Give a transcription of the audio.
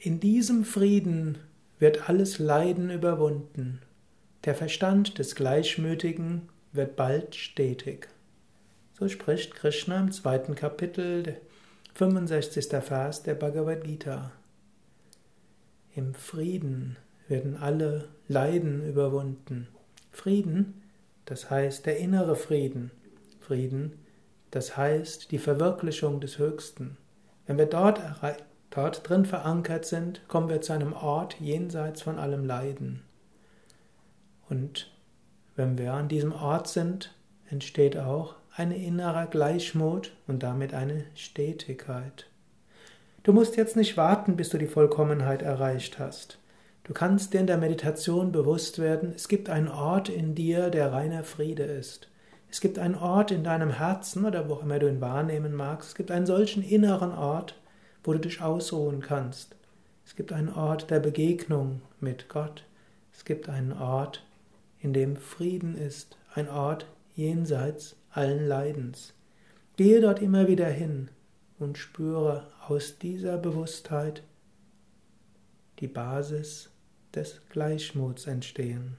In diesem Frieden wird alles Leiden überwunden. Der Verstand des Gleichmütigen wird bald stetig. So spricht Krishna im zweiten Kapitel, 65. Vers der Bhagavad Gita. Im Frieden werden alle Leiden überwunden. Frieden, das heißt der innere Frieden. Frieden, das heißt die Verwirklichung des Höchsten. Wenn wir dort, dort drin verankert sind, kommen wir zu einem Ort jenseits von allem Leiden. Und wenn wir an diesem Ort sind, entsteht auch ein innerer Gleichmut und damit eine Stetigkeit. Du musst jetzt nicht warten, bis du die Vollkommenheit erreicht hast. Du kannst dir in der Meditation bewusst werden, es gibt einen Ort in dir, der reiner Friede ist. Es gibt einen Ort in deinem Herzen oder wo immer du ihn wahrnehmen magst. Es gibt einen solchen inneren Ort, wo du dich ausruhen kannst. Es gibt einen Ort der Begegnung mit Gott. Es gibt einen Ort, in dem Frieden ist, ein Ort jenseits allen Leidens. Gehe dort immer wieder hin und spüre aus dieser Bewusstheit die Basis des Gleichmuts entstehen.